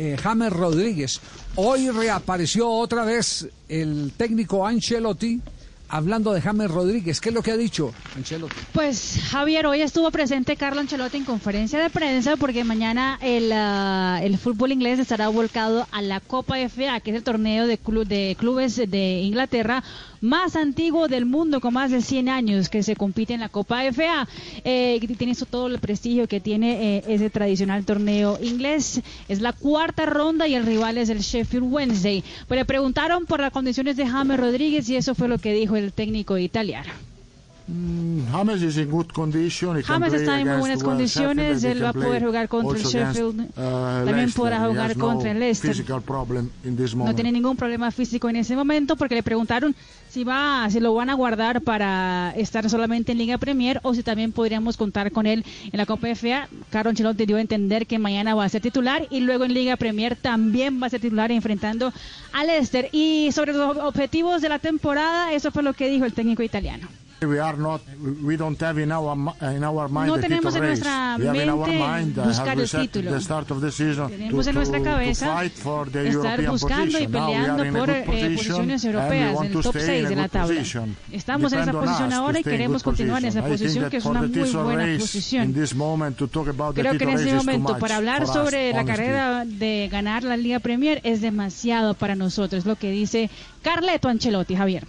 eh, James Rodríguez. Hoy reapareció otra vez el técnico Ancelotti hablando de James Rodríguez. ¿Qué es lo que ha dicho Ancelotti? Pues Javier, hoy estuvo presente Carlo Ancelotti en conferencia de prensa porque mañana el, ah, el fútbol inglés estará volcado a la Copa FA, que es el torneo de, de clubes de Inglaterra más antiguo del mundo, con más de 100 años que se compite en la Copa FA. Eh, tiene eso todo el prestigio que tiene eh, ese tradicional torneo inglés. Es la cuarta ronda y el rival es el Sheffield Wednesday. Pero le preguntaron por las condiciones de James Rodríguez y eso fue lo que dijo el técnico italiano. Mm, James is in good condition. He James está en muy buenas condiciones. Él va a poder jugar contra el Sheffield. Uh, También podrá jugar contra el Leicester. No tiene ningún problema físico en ese momento porque le preguntaron si va, si lo van a guardar para estar solamente en Liga Premier o si también podríamos contar con él en la Copa FA. Carlos Ancelotti dio a entender que mañana va a ser titular y luego en Liga Premier también va a ser titular enfrentando al Leicester. Y sobre los objetivos de la temporada, eso fue lo que dijo el técnico italiano. No tenemos en nuestra mente buscar el título. Tenemos en nuestra cabeza estar buscando y peleando por eh, posiciones europeas en el top 6 de la tabla. Estamos en esa posición ahora y queremos continuar en esa posición que es una muy buena posición. Creo que en ese momento para hablar sobre la carrera de ganar la Liga Premier es demasiado para nosotros, lo que dice Carleto Ancelotti, Javier.